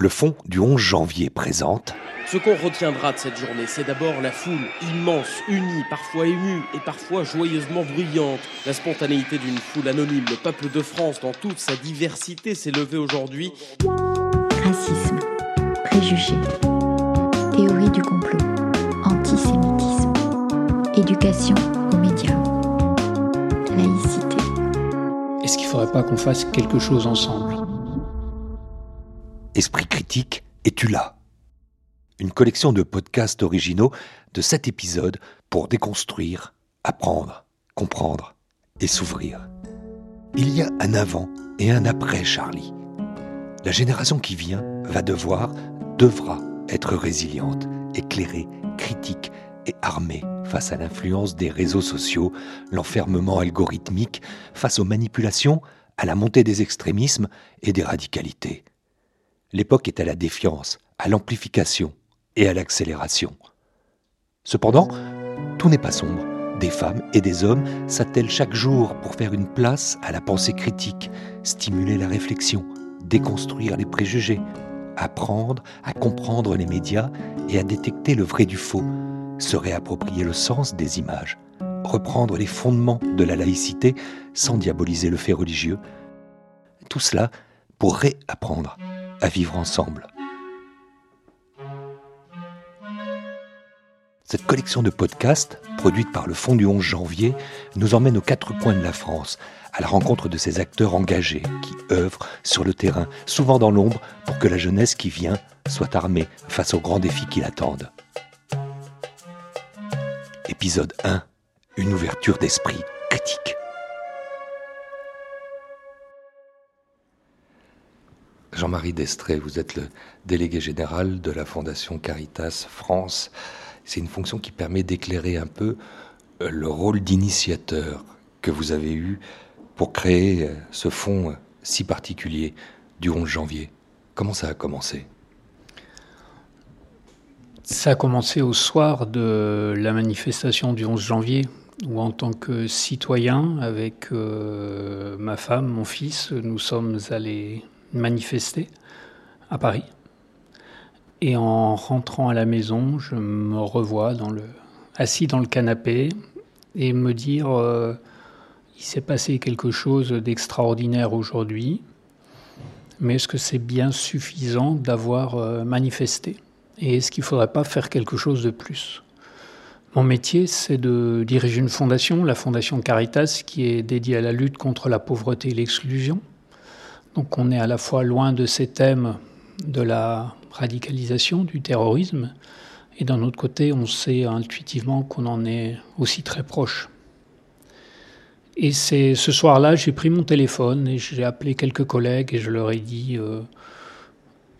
Le fond du 11 janvier présente Ce qu'on retiendra de cette journée, c'est d'abord la foule, immense, unie, parfois émue et parfois joyeusement bruyante. La spontanéité d'une foule anonyme, le peuple de France dans toute sa diversité s'est levé aujourd'hui. Racisme, préjugés, théorie du complot, antisémitisme, éducation aux médias, laïcité. Est-ce qu'il ne faudrait pas qu'on fasse quelque chose ensemble? Esprit critique, es-tu là? Une collection de podcasts originaux de sept épisodes pour déconstruire, apprendre, comprendre et s'ouvrir. Il y a un avant et un après Charlie. La génération qui vient va devoir, devra être résiliente, éclairée, critique et armée face à l'influence des réseaux sociaux, l'enfermement algorithmique, face aux manipulations, à la montée des extrémismes et des radicalités. L'époque est à la défiance, à l'amplification et à l'accélération. Cependant, tout n'est pas sombre. Des femmes et des hommes s'attellent chaque jour pour faire une place à la pensée critique, stimuler la réflexion, déconstruire les préjugés, apprendre à comprendre les médias et à détecter le vrai du faux, se réapproprier le sens des images, reprendre les fondements de la laïcité sans diaboliser le fait religieux. Tout cela pour réapprendre à vivre ensemble. Cette collection de podcasts, produite par le Fonds du 11 janvier, nous emmène aux quatre coins de la France, à la rencontre de ces acteurs engagés qui œuvrent sur le terrain, souvent dans l'ombre, pour que la jeunesse qui vient soit armée face aux grands défis qui l'attendent. Épisode 1. Une ouverture d'esprit critique. Jean-Marie Destré, vous êtes le délégué général de la Fondation Caritas France. C'est une fonction qui permet d'éclairer un peu euh, le rôle d'initiateur que vous avez eu pour créer euh, ce fonds euh, si particulier du 11 janvier. Comment ça a commencé? Ça a commencé au soir de la manifestation du 11 janvier, où en tant que citoyen, avec ma femme, mon fils, nous sommes allés manifester à Paris. Et en rentrant à la maison, je me revois assis dans le canapé et me dire euh, il s'est passé quelque chose d'extraordinaire aujourd'hui, mais est-ce que c'est bien suffisant d'avoir euh, manifesté? Et est-ce qu'il ne faudrait pas faire quelque chose de plus? Mon métier, c'est de diriger une fondation, la Fondation Caritas, qui est dédiée à la lutte contre la pauvreté et l'exclusion. Donc on est à la fois loin de ces thèmes de la radicalisation, du terrorisme, et d'un autre côté, on sait intuitivement qu'on en est aussi très proche. Et c'est ce soir-là, j'ai pris mon téléphone et j'ai appelé quelques collègues et je leur ai dit euh,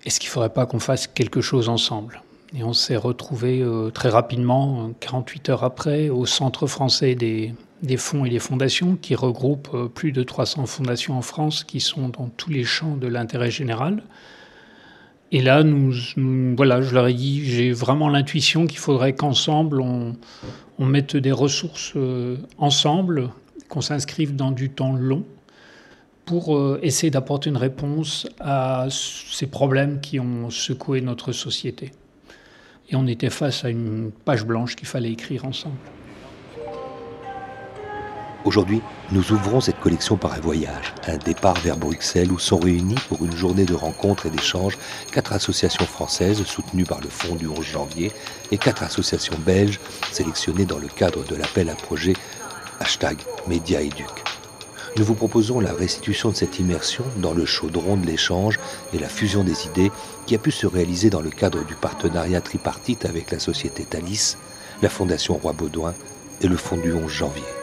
est-ce qu'il ne faudrait pas qu'on fasse quelque chose ensemble? Et on s'est retrouvés euh, très rapidement, 48 heures après, au Centre français des, des fonds et des fondations qui regroupent euh, plus de 300 fondations en France qui sont dans tous les champs de l'intérêt général. Et là, nous, voilà, je leur ai dit, j'ai vraiment l'intuition qu'il faudrait qu'ensemble, on, mette des ressources euh, ensemble, qu'on s'inscrive dans du temps long pour euh, essayer d'apporter une réponse à ces problèmes qui ont secoué notre société. Et on était face à une page blanche qu'il fallait écrire ensemble. Aujourd'hui, nous ouvrons cette collection par un voyage, un départ vers Bruxelles où sont réunis pour une journée de rencontres et d'échanges quatre associations françaises soutenues par le Fonds du 11 janvier et quatre associations belges sélectionnées dans le cadre de l'appel à projet hashtag Médiaéduc. Nous vous proposons la restitution de cette immersion dans le chaudron de l'échange et la fusion des idées qui a pu se réaliser dans le cadre du partenariat tripartite avec la société Thalys, la Fondation Roi Baudouin et le Fonds du 11 janvier.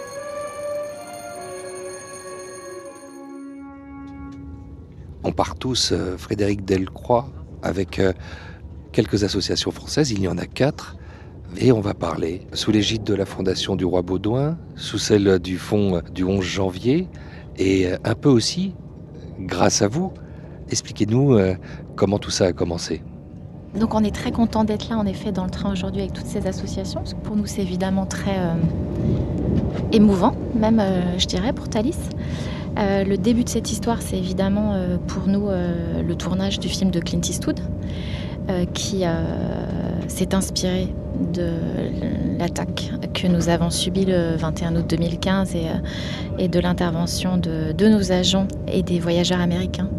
On part tous, euh, Frédéric Delcroix, avec euh, quelques associations françaises, il y en a quatre, et on va parler sous l'égide de la Fondation du Roi Baudouin, sous celle du Fonds du 11 janvier, et euh, un peu aussi, grâce à vous, expliquez-nous comment tout ça a commencé. Donc on est très content d'être là en effet dans le train aujourd'hui avec toutes ces associations, parce que pour nous c'est évidemment très émouvant, même je dirais pour Thalys. Euh, le début de cette histoire, c'est évidemment euh, pour nous euh, le tournage du film de Clint Eastwood, qui s'est inspiré de l'attaque que nous avons subie le 21 août 2015 et, de l'intervention de, de, nos agents et des voyageurs américains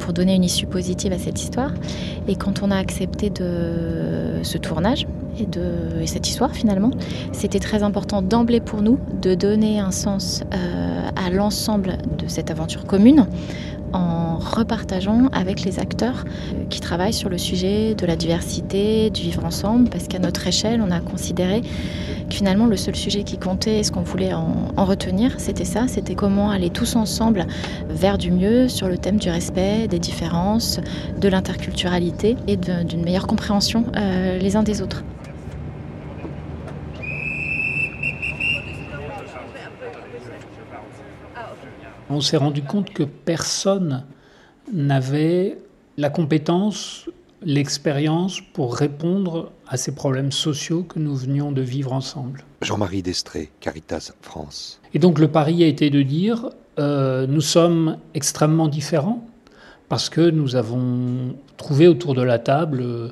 pour donner une issue positive à cette histoire. Et quand on a accepté de ce tournage, et, de, cette histoire finalement. C'était très important d'emblée pour nous de donner un sens euh, à l'ensemble de cette aventure commune en repartageant avec les acteurs euh, qui travaillent sur le sujet de la diversité, du vivre ensemble, parce qu'à notre échelle, on a considéré que finalement le seul sujet qui comptait et ce qu'on voulait en, en retenir, c'était ça, c'était comment aller tous ensemble vers du mieux sur le thème du respect, des différences, de l'interculturalité et d'une meilleure compréhension euh, les uns des autres. On s'est rendu compte que personne n'avait la compétence, l'expérience pour répondre à ces problèmes sociaux que nous venions de vivre ensemble. Jean-Marie Destré, Caritas France. Et donc le pari a été de dire, euh, nous sommes extrêmement différents parce que nous avons trouvé autour de la table euh,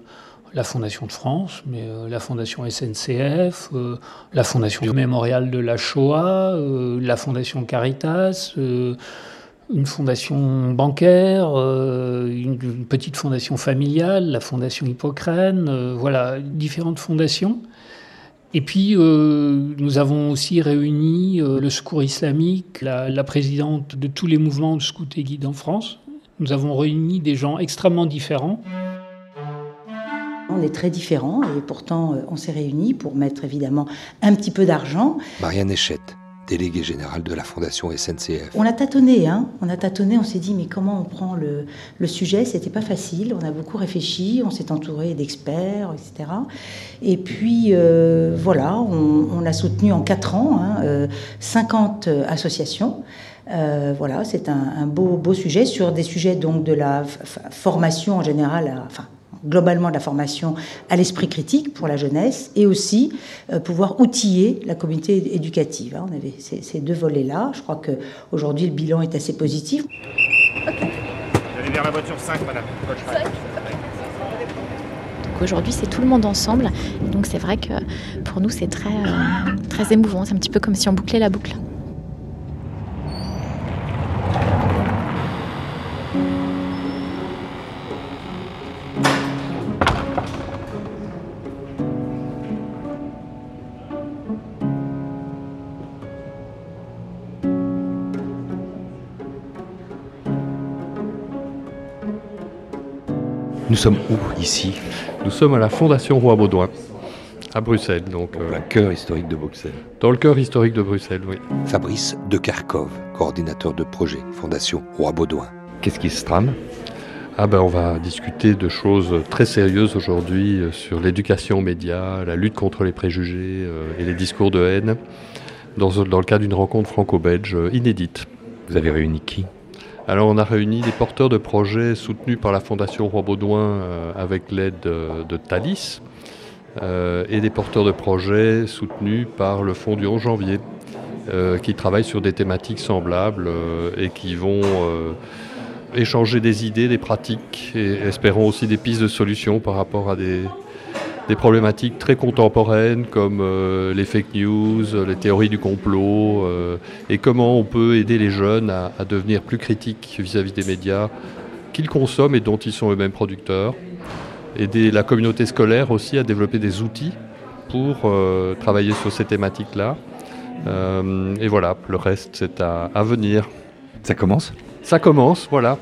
la Fondation de France, mais euh, la Fondation SNCF, euh, la Fondation du Mémorial de la Shoah, euh, la Fondation Caritas, une fondation bancaire, une, petite fondation familiale, la Fondation Hippocrène, voilà, différentes fondations. Et puis, nous avons aussi réuni le Secours islamique, la, la, présidente de tous les mouvements de scout et guide en France. Nous avons réuni des gens extrêmement différents. On est très différents et pourtant euh, on s'est réunis pour mettre évidemment un petit peu d'argent. Marianne Echette, déléguée générale de la Fondation SNCF. On a tâtonné, hein on a tâtonné, on s'est dit mais comment on prend le, le sujet? C'était pas facile, on a beaucoup réfléchi, on s'est entouré d'experts, etc. Et puis euh, voilà, on, on, a soutenu en quatre ans hein, 50 euh, associations. Euh, voilà, c'est un, un, beau, beau sujet sur des sujets donc de la formation en général, enfin globalement de la formation à l'esprit critique pour la jeunesse et aussi euh, pouvoir outiller la communauté éducative. Hein. On avait ces, ces deux volets-là. Je crois qu'aujourd'hui, le bilan est assez positif. Okay. Allez vers la voiture 5, madame. 5. Aujourd'hui, c'est tout le monde ensemble. Donc, c'est vrai que pour nous, c'est très, euh, très émouvant. C'est un petit peu comme si on bouclait la boucle. Nous sommes où ici? Nous sommes à la Fondation Roi Baudouin, à Bruxelles. Donc, euh, le cœur historique de Bruxelles. Dans le cœur historique de Bruxelles, oui. Fabrice de Kharkov, coordinateur de projet, Fondation Roi Baudouin. Qu'est-ce qui se trame? Ah ben on va discuter de choses très sérieuses aujourd'hui euh, sur l'éducation aux médias, la lutte contre les préjugés euh, et les discours de haine, dans, dans le cadre d'une rencontre franco-belge inédite. Vous avez réuni qui? Alors on a réuni des porteurs de projets soutenus par la Fondation Roi Baudouin euh, avec l'aide de, de Thalys euh, et des porteurs de projets soutenus par le Fonds du 11 janvier euh, qui travaillent sur des thématiques semblables euh, et qui vont euh, échanger des idées, des pratiques et espérons aussi des pistes de solutions par rapport à des, des problématiques très contemporaines comme euh, les fake news, les théories du complot, euh, et comment on peut aider les jeunes à, à devenir plus critiques vis-à-vis -vis des médias qu'ils consomment et dont ils sont eux-mêmes producteurs. Aider la communauté scolaire aussi à développer des outils pour euh, travailler sur ces thématiques-là. Euh, et voilà, le reste c'est à, à venir. Ça commence? Ça commence, voilà.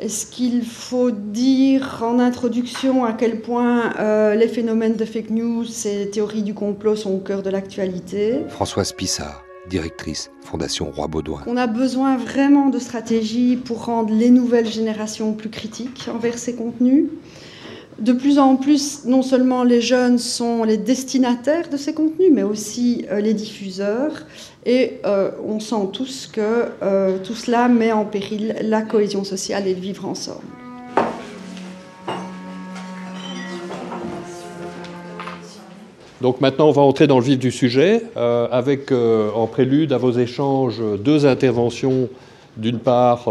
Est-ce qu'il faut dire en introduction à quel point euh, les phénomènes de fake news et théories du complot sont au cœur de l'actualité? Françoise Pissard, directrice Fondation Roi Baudouin. On a besoin vraiment de stratégies pour rendre les nouvelles générations plus critiques envers ces contenus? De plus en plus, non seulement les jeunes sont les destinataires de ces contenus, mais aussi euh, les diffuseurs. Et euh, on sent tous que euh, tout cela met en péril la cohésion sociale et le vivre ensemble. Donc maintenant, on va entrer dans le vif du sujet, avec en prélude à vos échanges deux interventions D'une part,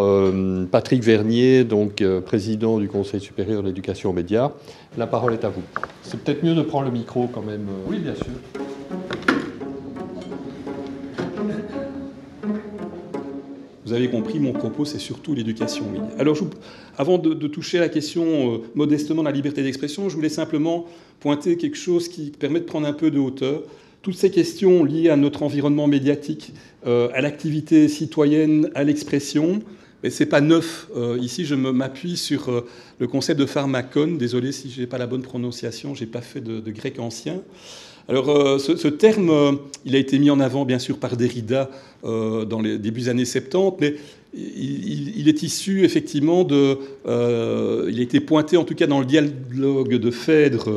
Patrick Vernier, donc président du Conseil supérieur de l'éducation aux médias. La parole est à vous. C'est peut-être mieux de prendre le micro quand même. Oui, bien sûr. Vous avez compris, mon propos, c'est surtout l'éducation Alors, avant de, toucher la question euh, modestement de la liberté d'expression, je voulais simplement pointer quelque chose qui permet de prendre un peu de hauteur. Toutes ces questions liées à notre environnement médiatique, euh, à l'activité citoyenne, à l'expression, mais ce n'est pas neuf. Euh, ici, je m'appuie sur le concept de pharmacone. Désolé si je n'ai pas la bonne prononciation, je n'ai pas fait de, grec ancien. Alors, euh, ce, terme, euh, il a été mis en avant, bien sûr, par Derrida euh, dans les débuts des années 70, mais il, est issu, effectivement, de. il a été pointé, en tout cas, dans le dialogue de Phèdre,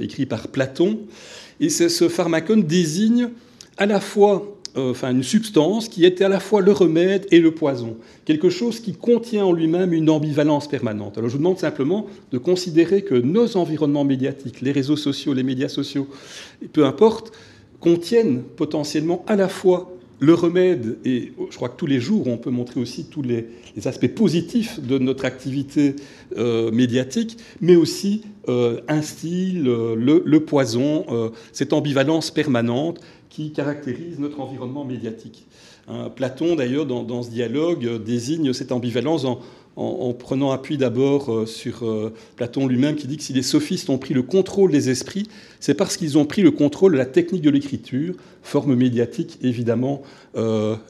écrit par Platon. Et ce pharmacone désigne à la fois euh, enfin une substance qui est à la fois le remède et le poison, quelque chose qui contient en lui-même une ambivalence permanente. Alors je vous demande simplement de considérer que nos environnements médiatiques, les réseaux sociaux, les médias sociaux, peu importe, contiennent potentiellement à la fois le remède, et je crois que tous les jours, on peut montrer aussi tous les, aspects positifs de notre activité euh, médiatique, mais aussi euh, un style, le, poison, cette ambivalence permanente qui caractérise notre environnement médiatique. Hein, Platon, d'ailleurs, dans, ce dialogue, euh, désigne cette ambivalence en, prenant appui d'abord euh, sur euh, Platon lui-même, qui dit que si les sophistes ont pris le contrôle des esprits, c'est parce qu'ils ont pris le contrôle de la technique de l'écriture, forme médiatique évidemment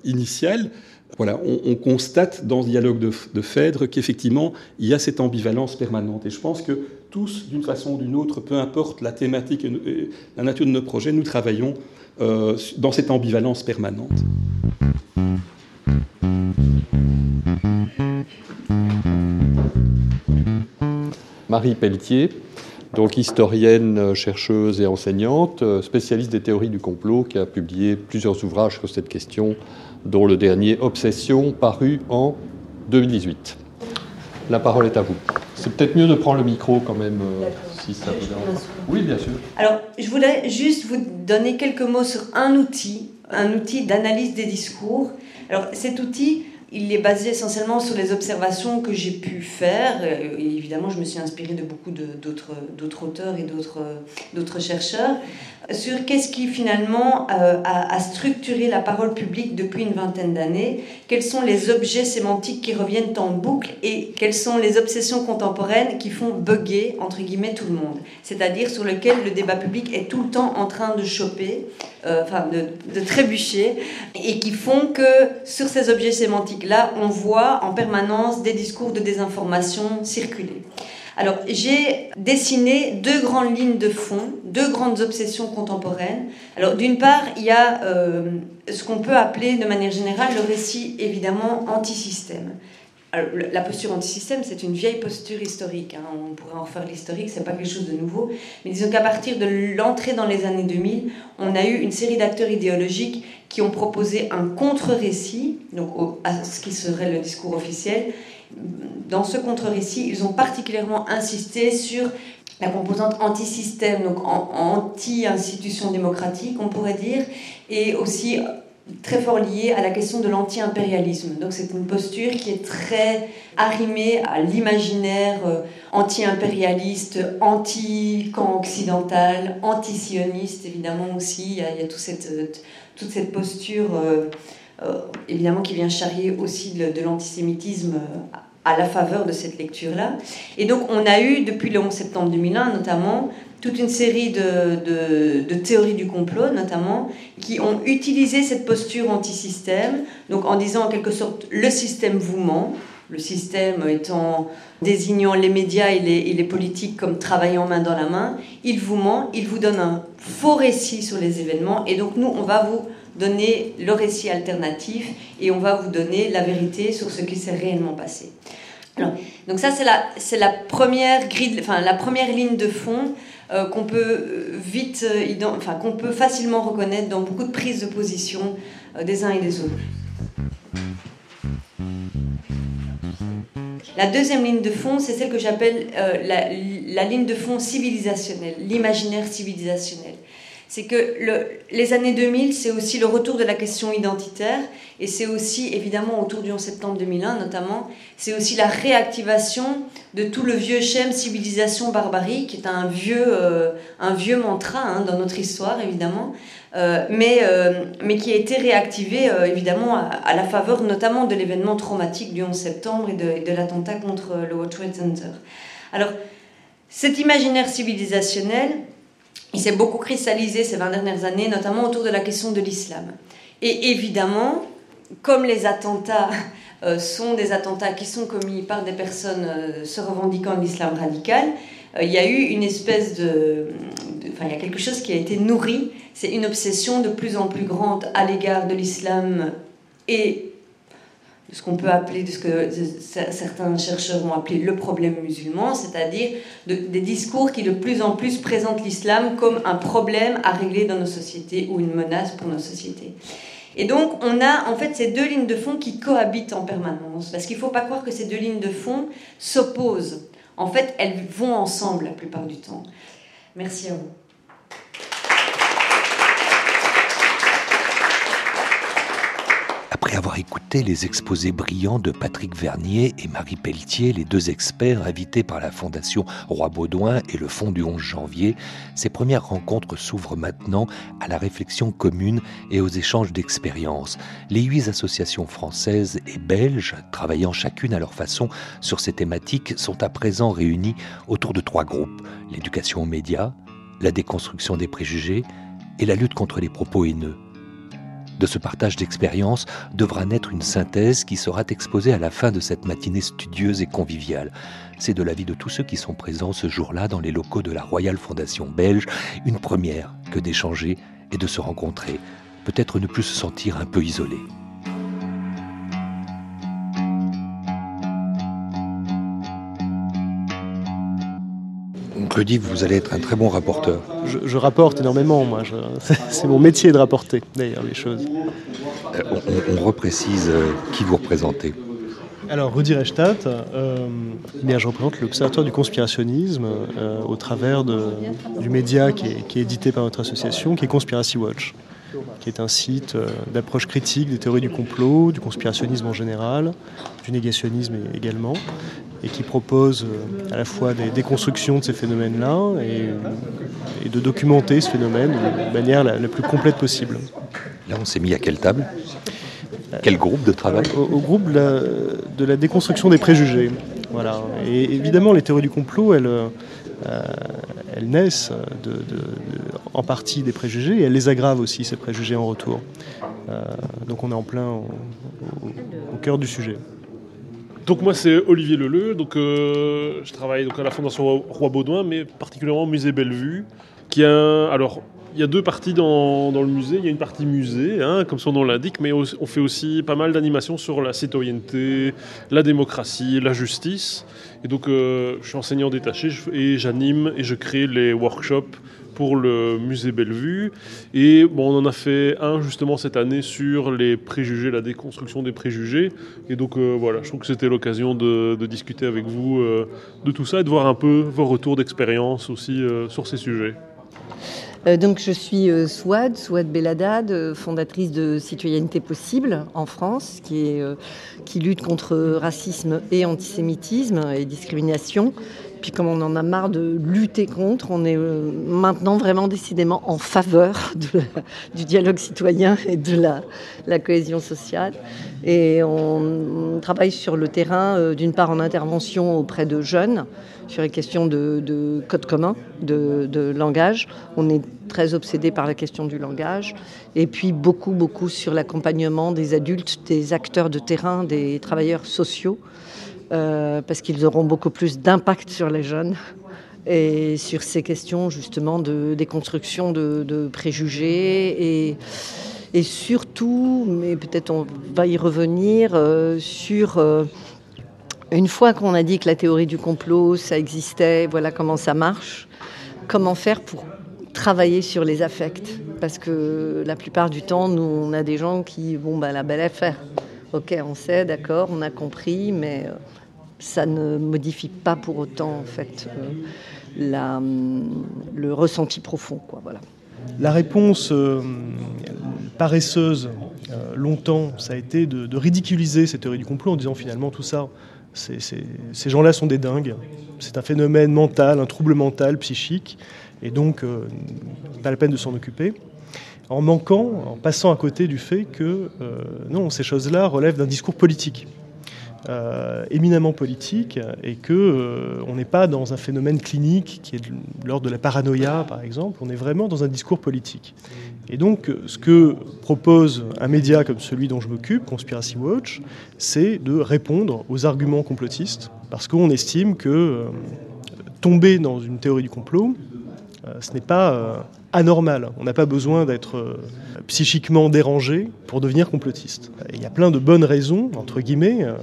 initiale. Voilà, on, constate dans ce dialogue de, Phèdre qu'effectivement, il y a cette ambivalence permanente. Et je pense que tous, d'une façon ou d'une autre, peu importe la thématique et la nature de nos projets, nous travaillons euh, dans cette ambivalence permanente. Marie Pelletier, donc historienne, chercheuse et enseignante, spécialiste des théories du complot, qui a publié plusieurs ouvrages sur cette question, dont le dernier Obsession, paru en 2018. La parole est à vous. C'est peut-être mieux de prendre le micro quand même, euh, si ça vous dérange. Oui, bien sûr. Alors, je voulais juste vous donner quelques mots sur un outil, un outil d'analyse des discours. Alors, cet outil, il est basé essentiellement sur les observations que j'ai pu faire. Euh, évidemment, je me suis inspirée de beaucoup d'autres auteurs et d'autres chercheurs sur qu'est-ce qui finalement euh, a, structuré la parole publique depuis une vingtaine d'années, quels sont les objets sémantiques qui reviennent en boucle? Et quelles sont les obsessions contemporaines qui font bugger, entre guillemets, tout le monde? C'est-à-dire sur lequel le débat public est tout le temps en train de choper, euh, enfin de, trébucher, et qui font que sur ces objets sémantiques-là, on voit en permanence des discours de désinformation circuler. Alors, j'ai dessiné deux grandes lignes de fond, deux grandes obsessions contemporaines. Alors, d'une part, il y a euh, ce qu'on peut appeler de manière générale le récit évidemment anti-système. la posture anti-système, c'est une vieille posture historique. Hein. On pourrait en faire l'historique, c'est pas quelque chose de nouveau. Mais disons qu'à partir de l'entrée dans les années 2000, on a eu une série d'acteurs idéologiques qui ont proposé un contre-récit, donc à ce qui serait le discours officiel, dans ce contre-récit, ils ont particulièrement insisté sur la composante anti-système, donc anti-institution démocratique, on pourrait dire, et aussi très fort liée à la question de l'anti-impérialisme. Donc c'est une posture qui est très arrimée à l'imaginaire euh, anti-impérialiste, anti-camp occidental, anti-sioniste, évidemment aussi. Il y a, cette, euh, toute cette posture, euh, évidemment, qui vient charrier aussi de, de l'antisémitisme à la faveur de cette lecture-là. Et donc on a eu, depuis le 11 septembre 2001 notamment, toute une série de, de, théories du complot, notamment, qui ont utilisé cette posture anti-système, donc en disant en quelque sorte le système vous ment, le système étant désignant les médias et les, politiques comme travaillant main dans la main, il vous ment, il vous donne un faux récit sur les événements, et donc nous, on va vous donner le récit alternatif et on va vous donner la vérité sur ce qui s'est réellement passé. Donc ça c'est la, c'est la première grille, enfin la première ligne de fond euh, qu'on peut euh, vite, euh, enfin qu'on peut facilement reconnaître dans beaucoup de prises de position des uns et des autres. La deuxième ligne de fond, c'est celle que j'appelle la, la ligne de fond civilisationnelle, l'imaginaire civilisationnel. C'est que le, les années 2000, c'est aussi le retour de la question identitaire, et c'est aussi, évidemment, autour du 11 septembre 2001 notamment, c'est aussi la réactivation de tout le vieux schème civilisation barbarie, qui est un vieux, euh, un vieux mantra hein, dans notre histoire, évidemment, euh, mais, euh, mais qui a été réactivé, évidemment, à, la faveur notamment de l'événement traumatique du 11 septembre et de, de l'attentat contre le World Trade Center. Alors, cet imaginaire civilisationnel, il s'est beaucoup cristallisé ces 20 dernières années, notamment autour de la question de l'islam. Et évidemment, comme les attentats euh, sont des attentats qui sont commis par des personnes euh, se revendiquant de l'islam radical, euh, il y a eu une espèce de, Enfin, il y a quelque chose qui a été nourri, c'est une obsession de plus en plus grande à l'égard de l'islam et de ce qu'on peut appeler, ce que certains chercheurs vont appeler le problème musulman, c'est-à-dire des discours qui de plus en plus présentent l'islam comme un problème à régler dans nos sociétés ou une menace pour nos sociétés. Et donc, on a en fait ces deux lignes de fond qui cohabitent en permanence, parce qu'il ne faut pas croire que ces deux lignes de fond s'opposent. En fait, elles vont ensemble la plupart du temps. Merci à vous. Après avoir écouté les exposés brillants de Patrick Vernier et Marie Pelletier, les deux experts invités par la Fondation Roi Baudouin et le Fonds du 11 janvier, ces premières rencontres s'ouvrent maintenant à la réflexion commune et aux échanges d'expériences. Les huit associations françaises et belges, travaillant chacune à leur façon sur ces thématiques, sont à présent réunies autour de trois groupes l'éducation aux médias, la déconstruction des préjugés et la lutte contre les propos haineux. De ce partage d'expériences devra naître une synthèse qui sera exposée à la fin de cette matinée studieuse et conviviale. C'est de l'avis de tous ceux qui sont présents ce jour-là dans les locaux de la Royale Fondation belge une première que d'échanger et de se rencontrer, peut-être ne plus se sentir un peu isolé. Rudy, vous allez être un très bon rapporteur. Je, rapporte énormément, moi. C'est mon métier de rapporter, d'ailleurs, les choses. Euh, on, reprécise euh, qui vous représentez. Alors, Rudy Reichstadt, euh, eh je représente l'Observatoire du conspirationnisme au travers du média qui est, qui est, édité par notre association, qui est Conspiracy Watch, qui est un site d'approche critique des théories du complot, du conspirationnisme en général, du négationnisme également, et qui propose euh, à la fois des déconstructions de ces phénomènes-là et, de documenter ce phénomène de manière la, plus complète possible. Là, on s'est mis à quelle table? Quel groupe de travail? Au, groupe de la, déconstruction des préjugés. Voilà. Et évidemment, les théories du complot, elles, euh, elles naissent en partie des préjugés et elles les aggravent aussi, ces préjugés en retour. Euh, donc on est en plein au cœur du sujet. Donc moi c'est Olivier Leleu, donc euh, je travaille donc à la Fondation Roi Baudouin, mais particulièrement au musée Bellevue, qui a alors il y a deux parties dans, le musée. Il y a une partie musée, hein, comme son nom l'indique, mais on fait aussi pas mal d'animations sur la citoyenneté, la démocratie, la justice. Et donc, euh, je suis enseignant détaché et j'anime et je crée les workshops pour le musée Bellevue. Et bon, on en a fait un justement cette année sur les préjugés, la déconstruction des préjugés. Et donc euh, voilà, je trouve que c'était l'occasion de, discuter avec vous euh, de tout ça et de voir un peu vos retours d'expérience aussi sur ces sujets. Donc je suis Souad, Souad Belladad, fondatrice de Citoyenneté Possible en France, qui, qui lutte contre racisme et antisémitisme et discrimination puis comme on en a marre de lutter contre, on est euh, maintenant vraiment décidément en faveur du dialogue citoyen et de la, cohésion sociale. Et on, travaille sur le terrain, euh, d'une part en intervention auprès de jeunes, sur les questions de, code commun, de, de, langage. On est très obsédé par la question du langage. Et puis beaucoup, beaucoup sur l'accompagnement des adultes, des acteurs de terrain, des travailleurs sociaux. Euh, parce qu'ils auront beaucoup plus d'impact sur les jeunes et sur ces questions justement de déconstruction de, préjugés et, surtout, mais peut-être on va y revenir, euh, sur euh, une fois qu'on a dit que la théorie du complot, ça existait, voilà comment ça marche, comment faire pour travailler sur les affects? Parce que la plupart du temps, nous, on a des gens qui, bon, bah, la belle affaire. Ok, on sait, d'accord, on a compris, mais ça ne modifie pas pour autant en fait euh, la, le ressenti profond. La réponse paresseuse, longtemps, ça a été de, ridiculiser cette théorie du complot en disant finalement tout ça, ces gens-là sont des dingues. C'est un phénomène mental, un trouble mental, psychique, et donc pas la peine de s'en occuper en manquant, en passant à côté du fait que euh, non, ces choses-là relèvent d'un discours politique. Euh, éminemment politique et que euh, on n'est pas dans un phénomène clinique qui est l'ordre de la paranoïa par exemple, on est vraiment dans un discours politique. Et donc ce que propose un média comme celui dont je m'occupe, Conspiracy Watch, c'est de répondre aux arguments complotistes parce qu'on estime que tomber dans une théorie du complot, ce n'est pas anormal. On n'a pas besoin d'être euh, psychiquement dérangé pour devenir complotiste. Il y a plein de bonnes raisons, entre guillemets, euh,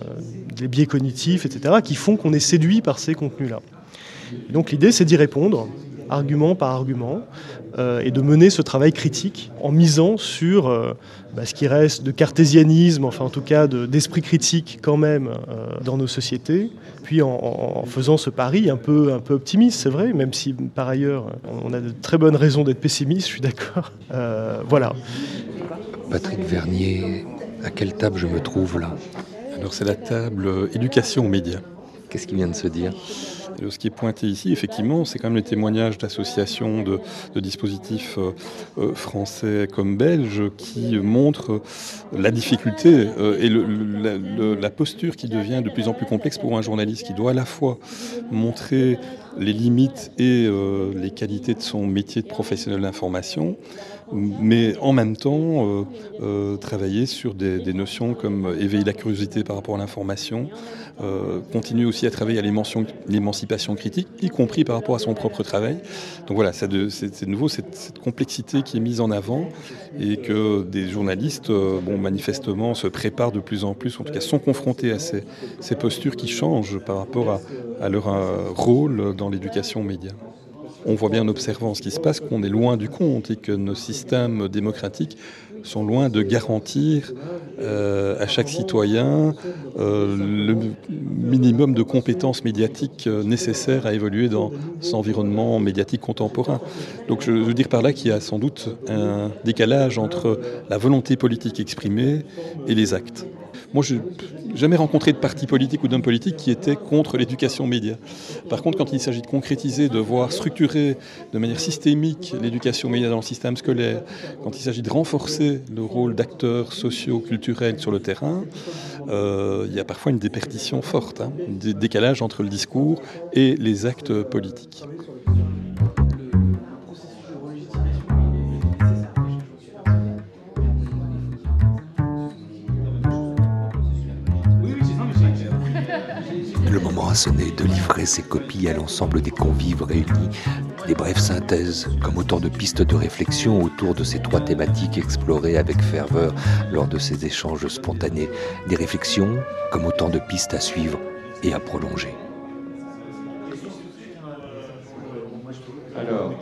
des biais cognitifs, etc., qui font qu'on est séduit par ces contenus-là. Donc l'idée, c'est d'y répondre, argument par argument, euh, et de mener ce travail critique en misant sur bah, ce qui reste de cartésianisme, enfin en tout cas d'esprit critique quand même dans nos sociétés, puis en, faisant ce pari un peu, un peu optimiste, c'est vrai, même si par ailleurs on a de très bonnes raisons d'être pessimiste, je suis d'accord. Euh, voilà. Patrick Vernier, à quelle table je me trouve là? Alors c'est la table éducation aux médias. Qu'est-ce qui vient de se dire? Ce qui est pointé ici, effectivement, c'est quand même les témoignages d'associations de, dispositifs euh, euh, français comme belges qui montrent la difficulté euh, et la posture qui devient de plus en plus complexe pour un journaliste qui doit à la fois montrer les limites et les qualités de son métier de professionnel d'information, mais en même temps travailler sur des, notions comme éveiller la curiosité par rapport à l'information, euh, continue aussi à travailler à l'émancipation critique, y compris par rapport à son propre travail. Donc voilà, c'est de, nouveau cette, complexité qui est mise en avant et que des journalistes, euh, bon, manifestement, se préparent de plus en plus, en tout cas sont confrontés à ces, postures qui changent par rapport à, à leur euh, rôle dans l'éducation média on voit bien en observant ce qui se passe qu'on est loin du compte et que nos systèmes démocratiques sont loin de garantir euh, à chaque citoyen euh, le minimum de compétences médiatiques euh, nécessaires à évoluer dans cet environnement médiatique contemporain. Donc je veux dire par là qu'il y a sans doute un décalage entre la volonté politique exprimée et les actes. Moi, je n'ai jamais rencontré de parti politique ou d'homme politique qui était contre l'éducation média. Par contre, quand il s'agit de concrétiser, de voir structurer de manière systémique l'éducation média dans le système scolaire, quand il s'agit de renforcer le rôle d'acteurs sociaux, culturels sur le terrain, euh, il y a parfois une déperdition forte, hein, un décalage entre le discours et les actes politiques. De livrer ses copies à l'ensemble des convives réunis, des brèves synthèses comme autant de pistes de réflexion autour de ces trois thématiques explorées avec ferveur lors de ces échanges spontanés, des réflexions comme autant de pistes à suivre et à prolonger. Alors,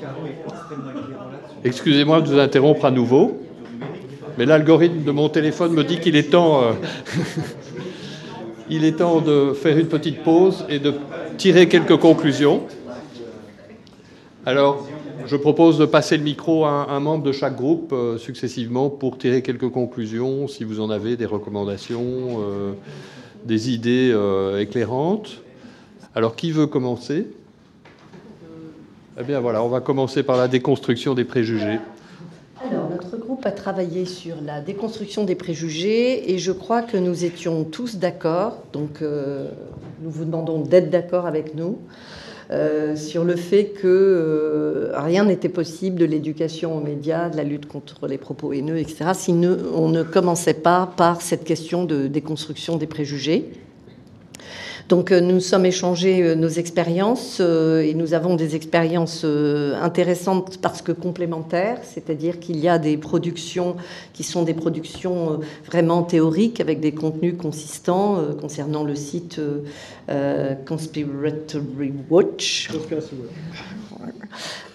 excusez-moi de vous interrompre à nouveau, mais l'algorithme de mon téléphone me dit qu'il est temps... Euh, il est temps de faire une petite pause et de tirer quelques conclusions. Alors, je propose de passer le micro à un, membre de chaque groupe euh, successivement pour tirer quelques conclusions, si vous en avez, des recommandations, euh, des idées euh, éclairantes. Alors, qui veut commencer? Eh bien voilà, on va commencer par la déconstruction des préjugés. A travaillé sur la déconstruction des préjugés et je crois que nous étions tous d'accord, donc euh, nous vous demandons d'être d'accord avec nous, euh, sur le fait que euh, rien n'était possible de l'éducation aux médias, de la lutte contre les propos haineux, etc., si on ne commençait pas par cette question de déconstruction des préjugés. Donc euh, nous sommes échangés euh, nos expériences euh, et nous avons des expériences intéressantes parce que complémentaires, c'est-à-dire qu'il y a des productions qui sont des productions vraiment théoriques avec des contenus consistants concernant le site Conspiratory Watch.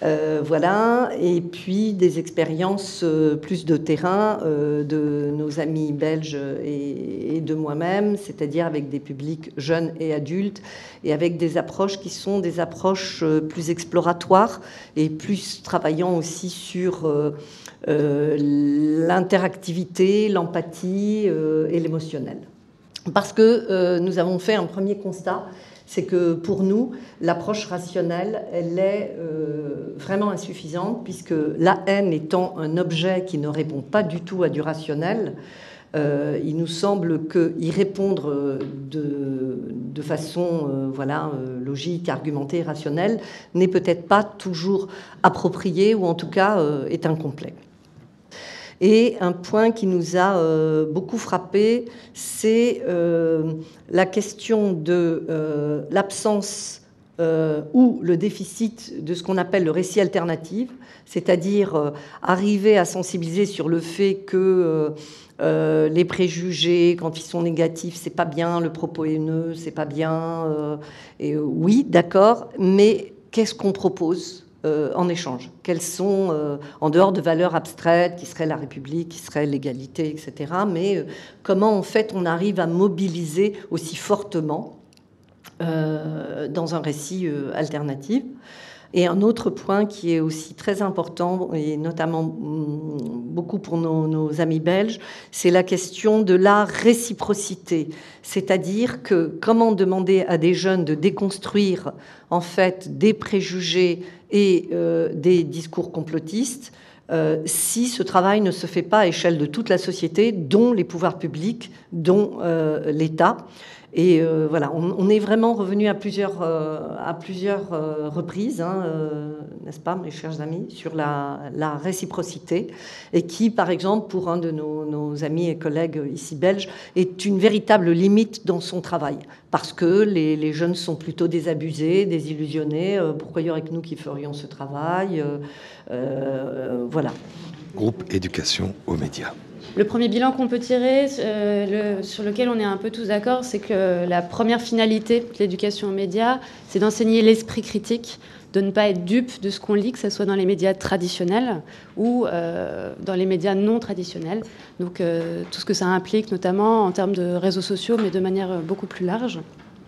Euh, voilà, et puis des expériences euh, plus de terrain euh, de nos amis belges et, et de moi-même, c'est-à-dire avec des publics jeunes et adultes, et avec des approches qui sont des approches plus exploratoires et plus travaillant aussi sur l'interactivité, l'empathie et l'émotionnel. Parce que nous avons fait un premier constat c'est que pour nous, l'approche rationnelle, elle est euh, vraiment insuffisante, puisque la haine étant un objet qui ne répond pas du tout à du rationnel, euh, il nous semble qu'y répondre de, façon euh, voilà, logique, argumentée, rationnelle, n'est peut-être pas toujours approprié, ou en tout cas est incomplet. Et un point qui nous a euh, beaucoup frappé, c'est euh, la question de euh, l'absence ou le déficit de ce qu'on appelle le récit alternatif, c'est-à-dire arriver à sensibiliser sur le fait que les préjugés, quand ils sont négatifs, c'est pas bien, le propos haineux, c'est pas bien. et oui, d'accord, mais qu'est-ce qu'on propose euh, en échange? Quelles sont, euh, en dehors de valeurs abstraites, qui seraient la République, qui serait l'égalité, etc., mais euh, comment en fait on arrive à mobiliser aussi fortement dans un récit alternatif? Et un autre point qui est aussi très important, et notamment mm, beaucoup pour nos, amis belges, c'est la question de la réciprocité. C'est-à-dire que comment demander à des jeunes de déconstruire en fait des préjugés et euh, des discours complotistes euh, si ce travail ne se fait pas à échelle de toute la société, dont les pouvoirs publics, dont euh, l'État. Et euh, voilà, on, est vraiment revenu à plusieurs, euh, à plusieurs euh, reprises, hein, n'est-ce pas, mes chers amis, sur la, réciprocité, et qui, par exemple, pour un de nos, amis et collègues ici belges, est une véritable limite dans son travail, parce que les, jeunes sont plutôt désabusés, désillusionnés. pourquoi y aurait que nous qui ferions ce travail Voilà. Groupe éducation aux médias. Le premier bilan qu'on peut tirer, euh, sur lequel on est un peu tous d'accord, c'est que la première finalité de l'éducation aux médias, c'est d'enseigner l'esprit critique, de ne pas être dupe de ce qu'on lit, que ce soit dans les médias traditionnels ou euh, dans les médias non traditionnels. Donc euh, tout ce que ça implique, notamment en termes de réseaux sociaux, mais de manière beaucoup plus large.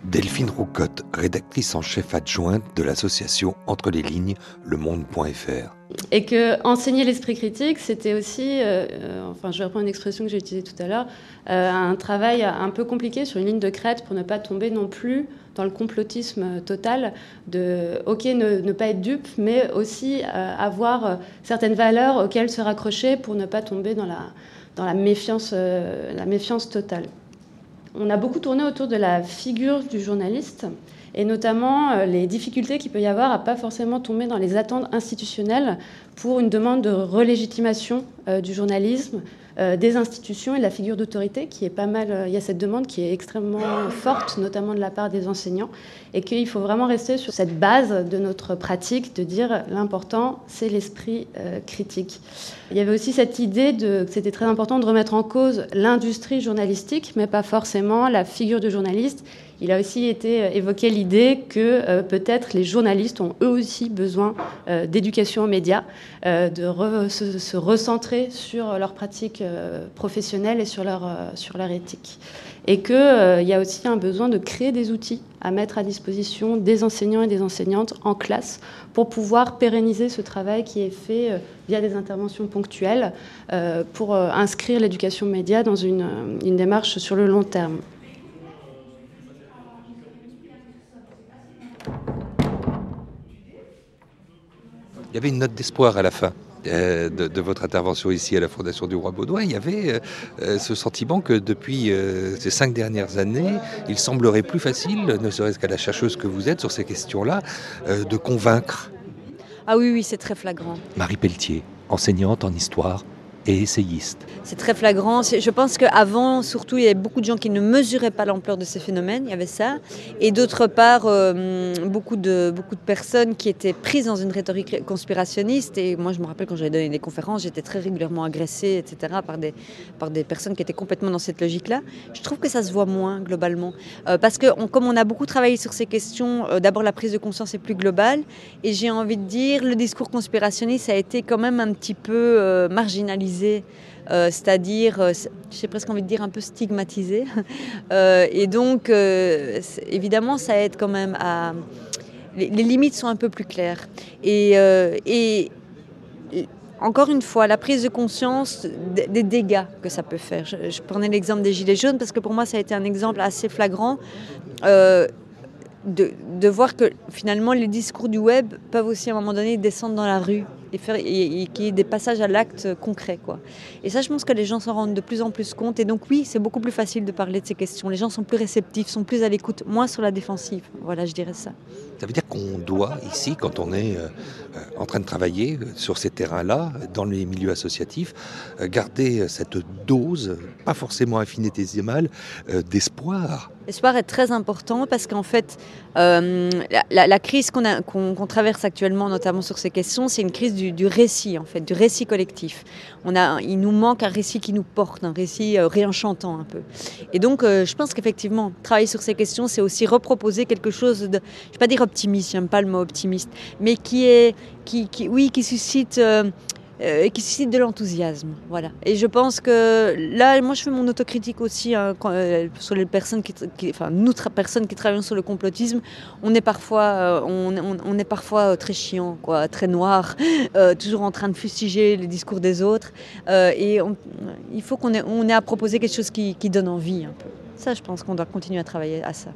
Delphine Roucotte, rédactrice en chef adjointe de l'association Entre les lignes, le monde.fr. Et que enseigner l'esprit critique, c'était aussi, euh, euh, enfin je vais reprendre une expression que j'ai utilisée tout à l'heure, euh, un travail un peu compliqué sur une ligne de crête pour ne pas tomber non plus dans le complotisme total de, ok, ne, pas être dupe, mais aussi avoir certaines valeurs auxquelles se raccrocher pour ne pas tomber dans la méfiance totale on a beaucoup tourné autour de la figure du journaliste et notamment euh, les difficultés qu'il peut y avoir à pas forcément tomber dans les attentes institutionnelles pour une demande de relégitimation euh, du journalisme, des institutions et de la figure d'autorité qui est pas mal. il y a cette demande qui est extrêmement forte, notamment de la part des enseignants, et qu'il faut vraiment rester sur cette base de notre pratique de dire l'important c'est l'esprit critique. Il y avait aussi cette idée de, que c'était très important de remettre en cause l'industrie journalistique, mais pas forcément la figure du journaliste il a aussi été euh, évoqué l'idée que euh, peut-être les journalistes ont eux aussi besoin euh, d'éducation aux médias, de se, recentrer sur leurs pratiques professionnelles et sur leur, sur leur éthique. Et qu'il y a aussi un besoin de créer des outils à mettre à disposition des enseignants et des enseignantes en classe pour pouvoir pérenniser ce travail qui est fait via des interventions ponctuelles pour inscrire l'éducation média dans une, une démarche sur le long terme. Il y avait une note d'espoir à la fin. Euh, de, votre intervention ici à la Fondation du Roi Baudouin, il y avait euh, euh, ce sentiment que depuis ces cinq dernières années, il semblerait plus facile, ne serait-ce qu'à la chercheuse que vous êtes sur ces questions-là, de convaincre. Ah oui, oui, c'est très flagrant. Marie Pelletier, enseignante en histoire. Essayiste. C'est très flagrant. Je pense qu'avant, surtout, il y avait beaucoup de gens qui ne mesuraient pas l'ampleur de ces phénomènes. Il y avait ça. Et d'autre part, euh, beaucoup, de, beaucoup de personnes qui étaient prises dans une rhétorique conspirationniste. Et moi, je me rappelle quand j'avais donné des conférences, j'étais très régulièrement agressée, etc., par des, par des personnes qui étaient complètement dans cette logique-là. Je trouve que ça se voit moins globalement. Euh, parce que comme on a beaucoup travaillé sur ces questions, euh, d'abord la prise de conscience est plus globale. Et j'ai envie de dire, le discours conspirationniste a été quand même un petit peu marginalisé. Euh, c'est-à-dire, euh, j'ai presque envie de dire un peu stigmatisé. Euh, et donc, évidemment, ça aide quand même à... Les, limites sont un peu plus claires. Et, encore une fois, la prise de conscience des dégâts que ça peut faire. Je prenais l'exemple des Gilets jaunes parce que pour moi, ça a été un exemple assez flagrant de, voir que finalement les discours du web peuvent aussi à un moment donné descendre dans la rue et faire et, qu'il y ait des passages à l'acte concret quoi. Et ça je pense que les gens s'en rendent de plus en plus compte et donc oui c'est beaucoup plus facile de parler de ces questions. Les gens sont plus réceptifs, sont plus à l'écoute, moins sur la défensive. Voilà je dirais ça. Ça veut dire qu'on doit ici quand on est euh, euh, en train de travailler sur ces terrains-là dans les milieux associatifs garder cette dose pas forcément infinitésimale d'espoir L'espoir est très important parce qu'en fait, euh, la, crise qu'on traverse actuellement, notamment sur ces questions, c'est une crise du, récit, en fait, du récit collectif. On a, il nous manque un récit qui nous porte, un récit euh, réenchantant un peu. Et donc, euh, je pense qu'effectivement, travailler sur ces questions, c'est aussi reproposer quelque chose de, je ne vais pas dire optimiste, j'aime pas le mot optimiste, mais qui est, qui, qui oui, qui suscite euh, et qui suscite de l'enthousiasme. Voilà. Et je pense que là, moi, je fais mon autocritique aussi hein, euh, sur les personnes qui, enfin, nous, personnes qui travaillons sur le complotisme. On est parfois, euh, on, est parfois très chiant, quoi, très noir, toujours en train de fustiger les discours des autres. et il faut qu'on ait, on ait à proposer quelque chose qui, qui donne envie un peu. Ça, je pense qu'on doit continuer à travailler à ça.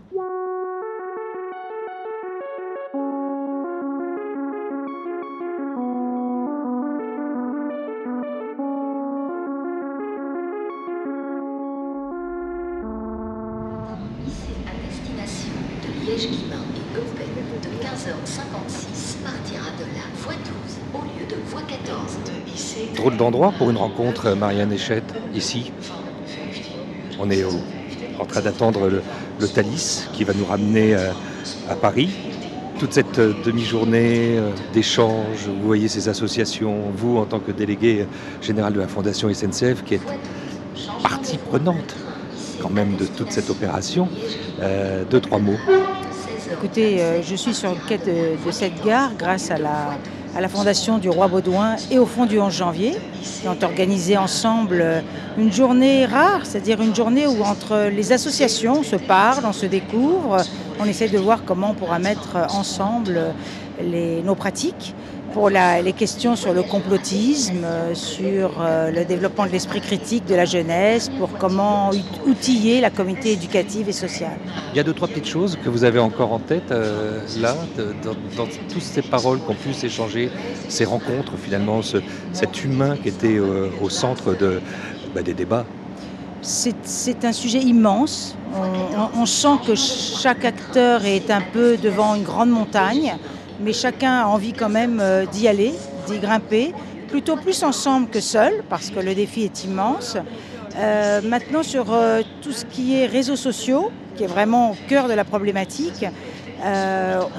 Drôle d'endroit pour une rencontre, Marianne Échette, ici. On est en train d'attendre le, Thalys qui va nous ramener euh, à, Paris. Toute cette euh, demi-journée euh, d'échange, vous voyez ces associations, vous en tant que délégué général de la Fondation SNCF qui est partie prenante quand même de toute cette opération. deux, trois mots. Écoutez, je suis sur le quai de cette gare grâce à la à la Fondation du Roi Baudouin et au Fonds du 11 janvier, qui ont organisé ensemble une journée rare, c'est-à-dire une journée où entre les associations on se parle, on se découvre, on essaie de voir comment on pourra mettre ensemble nos pratiques pour les questions sur le complotisme, sur euh, le développement de l'esprit critique de la jeunesse, pour comment outiller la communauté éducative et sociale. Il y a deux, trois petites choses que vous avez encore en tête euh, là, dans, toutes ces paroles qu'on puisse échanger, ces rencontres finalement, cet humain qui était euh, au centre de, bah, des débats c'est un sujet immense. on, sent que chaque acteur est un peu devant une grande montagne mais chacun a envie quand même euh, d'y aller, d'y grimper, plutôt plus ensemble que seul, parce que le défi est immense. Euh, maintenant, sur euh, tout ce qui est réseaux sociaux, qui est vraiment au cœur de la problématique,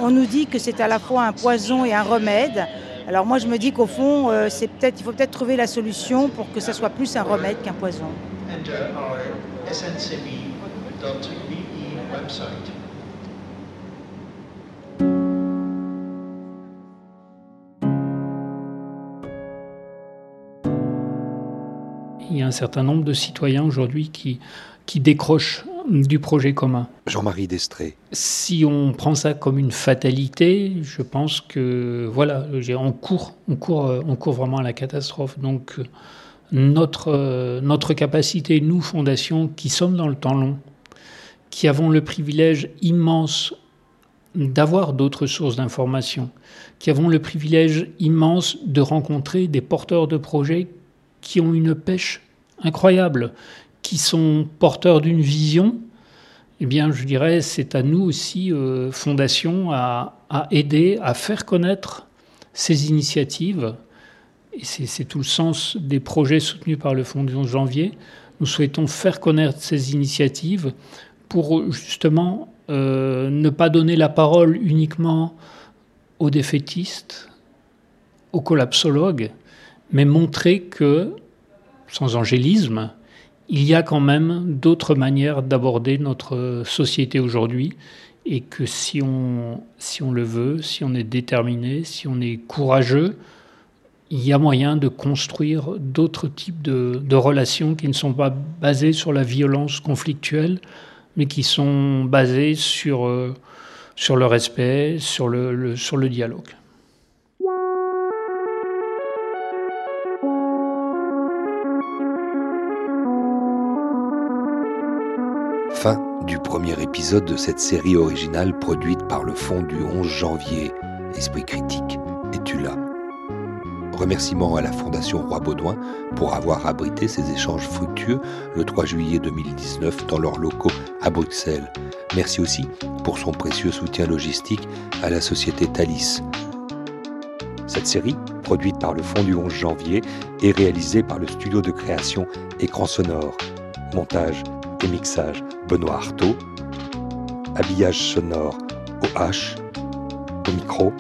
on nous dit que c'est à la fois un poison et un remède. Alors moi, je me dis qu'au fond, il faut peut-être trouver la solution pour que ça soit plus un remède qu'un poison. Il y a un certain nombre de citoyens aujourd'hui qui, qui décrochent du projet commun. Jean-Marie Destré. Si on prend ça comme une fatalité, je pense que voilà, on court, on court, on court vraiment à la catastrophe. Donc notre, notre capacité, nous, Fondation, qui sommes dans le temps long, qui avons le privilège immense d'avoir d'autres sources d'information, qui avons le privilège immense de rencontrer des porteurs de projets qui ont une pêche incroyable, qui sont porteurs d'une vision, eh bien, je dirais, c'est à nous aussi, euh, Fondation, à, aider, à faire connaître ces initiatives. Et c'est tout le sens des projets soutenus par le Fonds 11 janvier, nous souhaitons faire connaître ces initiatives pour justement euh, ne pas donner la parole uniquement aux défaitistes, aux collapsologues, mais montrer que, sans angélisme, il y a quand même d'autres manières d'aborder notre société aujourd'hui et que si on, si on le veut, si on est déterminé, si on est courageux, il y a moyen de construire d'autres types de, relations qui ne sont pas basées sur la violence conflictuelle, mais qui sont basées sur, euh, sur le respect, sur le, sur le dialogue. Du premier épisode de cette série originale produite par le Fonds du 11 janvier. Esprit critique, es-tu là? Remerciements à la Fondation Roi Baudouin pour avoir abrité ces échanges fructueux le 3 juillet 2019 dans leurs locaux à Bruxelles. Merci aussi pour son précieux soutien logistique à la société Thalys. Cette série, produite par le Fonds du 11 janvier, est réalisée par le studio de création Écran Sonore. Montage et mixage Benoît Artaud. Habillage sonore au H. Au micro,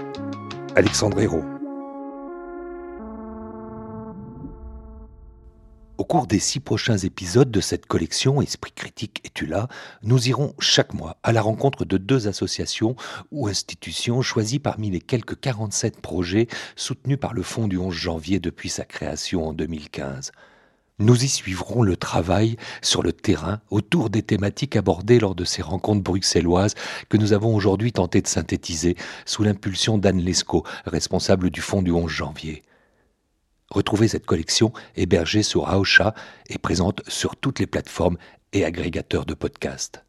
Alexandre Hérault. Au cours des six prochains épisodes de cette collection Esprit critique et tu là, nous irons chaque mois à la rencontre de deux associations ou institutions choisies parmi les quelques 47 projets soutenus par le Fonds du 11 janvier depuis sa création en 2015. Nous y suivrons le travail sur le terrain autour des thématiques abordées lors de ces rencontres bruxelloises que nous avons aujourd'hui tenté de synthétiser sous l'impulsion d'Anne Lescaut, responsable du Fonds du 11 janvier. Retrouvez cette collection hébergée sur Aosha et présente sur toutes les plateformes et agrégateurs de podcasts.